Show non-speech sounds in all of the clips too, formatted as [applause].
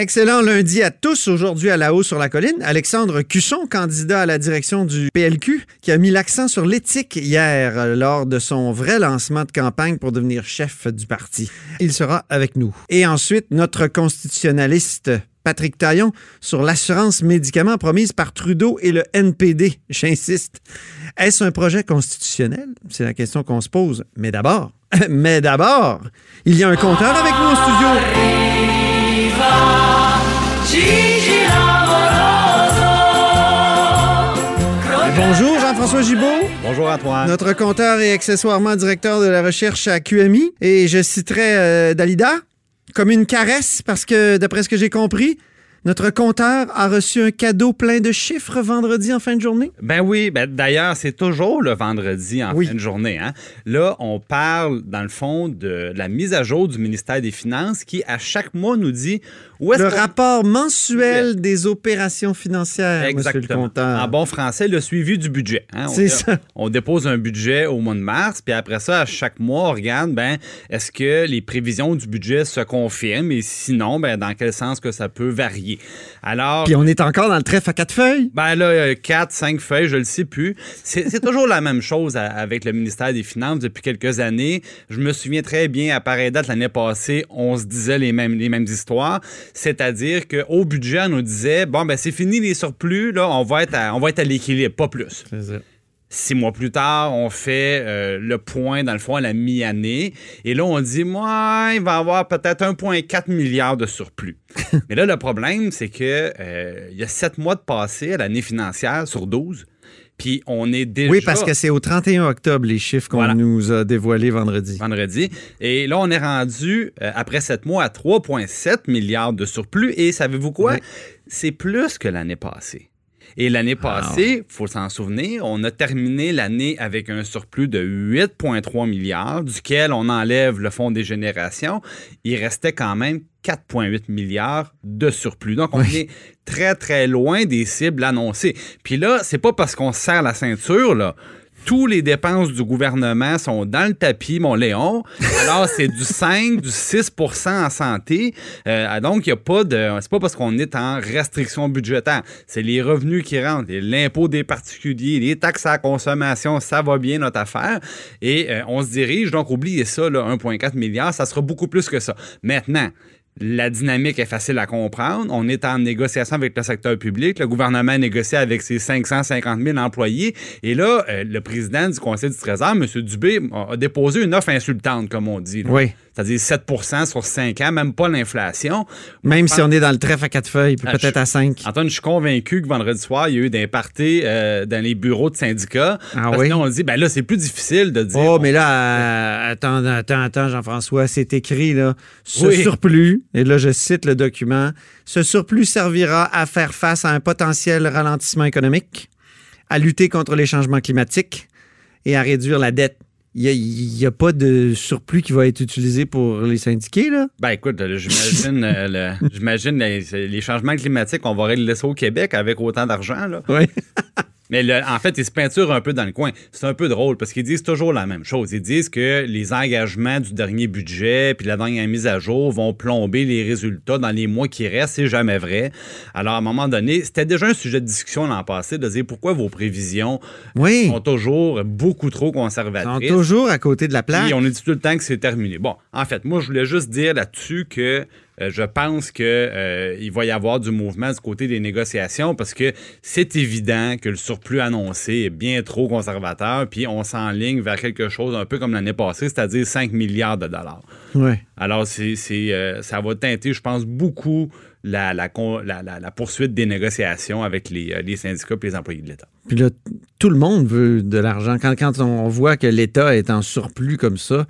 Excellent lundi à tous. Aujourd'hui à la haut sur la colline, Alexandre Cusson, candidat à la direction du PLQ, qui a mis l'accent sur l'éthique hier euh, lors de son vrai lancement de campagne pour devenir chef du parti. Il sera avec nous. Et ensuite, notre constitutionnaliste Patrick Taillon sur l'assurance médicaments promise par Trudeau et le NPD. J'insiste. Est-ce un projet constitutionnel? C'est la question qu'on se pose. Mais d'abord, [laughs] mais d'abord, il y a un compteur avec nous au studio. Bonjour Jean-François Gibault. Bonjour Antoine. Notre compteur et accessoirement directeur de la recherche à QMI. Et je citerai euh, Dalida comme une caresse parce que, d'après ce que j'ai compris, notre compteur a reçu un cadeau plein de chiffres vendredi en fin de journée? Ben oui, ben d'ailleurs, c'est toujours le vendredi en fin de journée. Hein. Là, on parle, dans le fond, de la mise à jour du ministère des Finances qui, à chaque mois, nous dit le rapport mensuel des opérations financières, Exactement. Monsieur le compteur. En bon français, le suivi du budget. Hein. C'est ça. On dépose un budget au mois de mars, puis après ça, à chaque mois, on regarde, ben, est-ce que les prévisions du budget se confirment et sinon, ben, dans quel sens que ça peut varier. Alors. Puis on est encore dans le trèfle à quatre feuilles? Ben là, quatre, cinq feuilles, je le sais plus. C'est toujours la même chose avec le ministère des Finances depuis quelques années. Je me souviens très bien, à pareille date l'année passée, on se disait les mêmes, les mêmes histoires. C'est-à-dire qu'au budget, on nous disait bon, ben c'est fini les surplus, là, on va être à, on va être à l'équilibre, pas plus. Six mois plus tard, on fait euh, le point, dans le fond, à la mi-année. Et là, on dit, moi, il va y avoir peut-être 1,4 milliard de surplus. [laughs] Mais là, le problème, c'est que euh, il y a sept mois de passé à l'année financière sur 12. Puis on est déjà. Oui, parce que c'est au 31 octobre les chiffres qu'on nous a dévoilés vendredi. Vendredi. Et là, on est rendu, euh, après sept mois, à 3,7 milliards de surplus. Et savez-vous quoi? C'est plus que l'année passée. Et l'année ah, passée, il faut s'en souvenir, on a terminé l'année avec un surplus de 8,3 milliards, duquel on enlève le fonds des générations. Il restait quand même 4,8 milliards de surplus. Donc, on est très, très loin des cibles annoncées. Puis là, c'est pas parce qu'on serre la ceinture, là tous les dépenses du gouvernement sont dans le tapis, mon Léon. Alors, c'est du 5, du 6% en santé. Euh, donc, il n'y a pas de. C'est pas parce qu'on est en restriction budgétaire. C'est les revenus qui rentrent, l'impôt des particuliers, les taxes à la consommation, ça va bien notre affaire. Et euh, on se dirige, donc oubliez ça, 1,4 milliard, ça sera beaucoup plus que ça. Maintenant, la dynamique est facile à comprendre. On est en négociation avec le secteur public. Le gouvernement négocie avec ses 550 000 employés. Et là, euh, le président du Conseil du Trésor, M. Dubé, a déposé une offre insultante, comme on dit. Oui c'est-à-dire 7 sur 5 ans, même pas l'inflation. Même si on est dans le trèfle à 4 feuilles, ah, peut-être à 5. Antoine, je suis convaincu que vendredi soir, il y a eu des parties euh, dans les bureaux de syndicats. Ah parce oui? on dit, ben là, c'est plus difficile de dire. Oh, mais là, euh, attends, attends, attends, Jean-François, c'est écrit, là, ce surplus, et là, je cite le document, ce surplus servira à faire face à un potentiel ralentissement économique, à lutter contre les changements climatiques et à réduire la dette il n'y a, pas de surplus qui va être utilisé pour les syndiqués, là? Ben écoute, j'imagine euh, j'imagine les, changements climatiques, on va régler ça au Québec avec autant d'argent, là. Oui. Mais en fait, ils se peinturent un peu dans le coin. C'est un peu drôle parce qu'ils disent toujours la même chose. Ils disent que les engagements du dernier budget puis la dernière mise à jour vont plomber les résultats dans les mois qui restent. C'est jamais vrai. Alors, à un moment donné, c'était déjà un sujet de discussion l'an passé de dire pourquoi vos prévisions sont toujours beaucoup trop conservatrices. Sont toujours à côté de la plaque. Et on dit tout le temps que c'est terminé. Bon, en fait, moi, je voulais juste dire là-dessus que euh, je pense qu'il euh, va y avoir du mouvement du côté des négociations parce que c'est évident que le surplus annoncé est bien trop conservateur, puis on s'enligne vers quelque chose un peu comme l'année passée, c'est-à-dire 5 milliards de dollars. Ouais. Alors, c'est, euh, ça va teinter, je pense, beaucoup la, la, poursuite des négociations avec les, les syndicats et les employés de l'État. Puis là, tout le monde veut de l'argent. Quand, quand on voit que l'État est en surplus comme ça,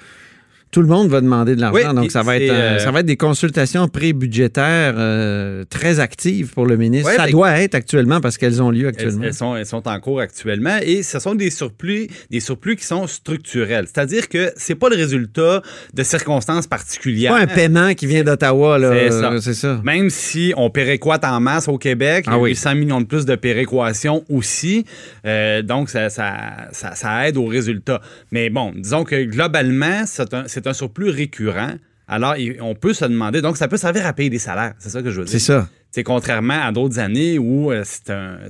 Tout le monde va demander de l'argent, Oui, donc ça va, être, euh, euh, ça va être des consultations pré-budgétaires euh, très actives pour le ministre. Ouais, ça ben- doit être actuellement parce qu'elles ont lieu actuellement. elles sont, elles sont en cours actuellement et ce sont des surplus, des surplus qui sont structurels. C'est-à-dire que c'est pas le résultat de circonstances particulières. Pas un paiement qui vient d'Ottawa. C'est ça. C'est ça. Même si on péréquate en masse au Québec, il y Ah a oui. eu 100 millions de plus de péréquation aussi. Euh, donc, ça, ça, ça, ça aide au résultat. Mais bon, disons que globalement, c'est un, c'est un surplus récurrent. Alors, on peut se demander, donc ça peut servir à payer des salaires, c'est ça que je veux dire. C'est ça. C'est contrairement à d'autres années où euh,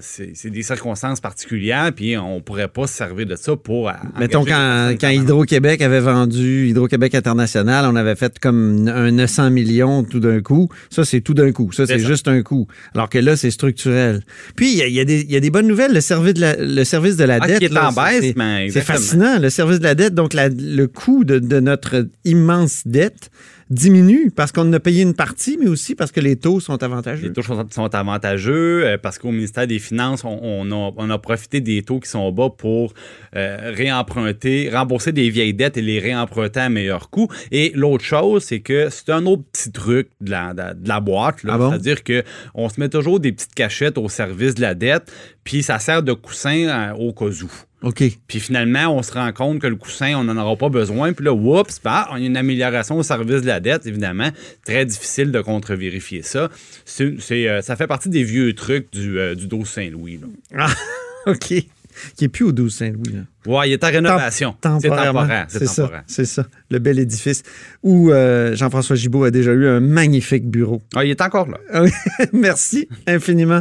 c'est des circonstances particulières, puis on pourrait pas se servir de ça pour. Mettons, quand. Hydro-Québec avait vendu Hydro-Québec International, on avait fait comme un 900 millions tout d'un coup. Ça, c'est tout d'un coup. Ça, c'est juste un coup. Alors que là, c'est structurel. Puis, il y a, y des- il y a des bonnes nouvelles. Le service de la, le service de la Ah, dette. qui est là, en ça, baisse, c'est- mais C'est exactement. fascinant. Le service de la dette, donc la- le coût de, de notre immense dette diminue parce qu'on a payé une partie, mais aussi parce que les taux sont avantageux. Les taux sont, sont avantageux euh, parce qu'au ministère des Finances, on, on a, on a profité des taux qui sont bas pour euh, réemprunter, rembourser des vieilles dettes et les réemprunter à meilleur coût. Et l'autre chose, c'est que c'est un autre petit truc de la, de, de la boîte. Ah bon? C'est-à-dire qu'on se met toujours des petites cachettes au service de la dette, puis ça sert de coussin euh, au cas où. OK. Puis finalement, on se rend compte que le coussin, on n'en aura pas besoin. Puis là, oups, bah, on a une amélioration au service de la dette, évidemment. Très difficile de contre-vérifier ça. C'est, euh, ça fait partie des vieux trucs du, euh, du 12 Saint-Louis. Ah, [laughs] OK. Qui est plus au 12 Saint-Louis. Ouais, il est en rénovation. C'est temporaire. C'est, C'est ça, c'est ça. Le bel édifice où euh, Jean-François Gibault a déjà eu un magnifique bureau. Ah, il est encore là. Ah oui, [laughs] Merci infiniment.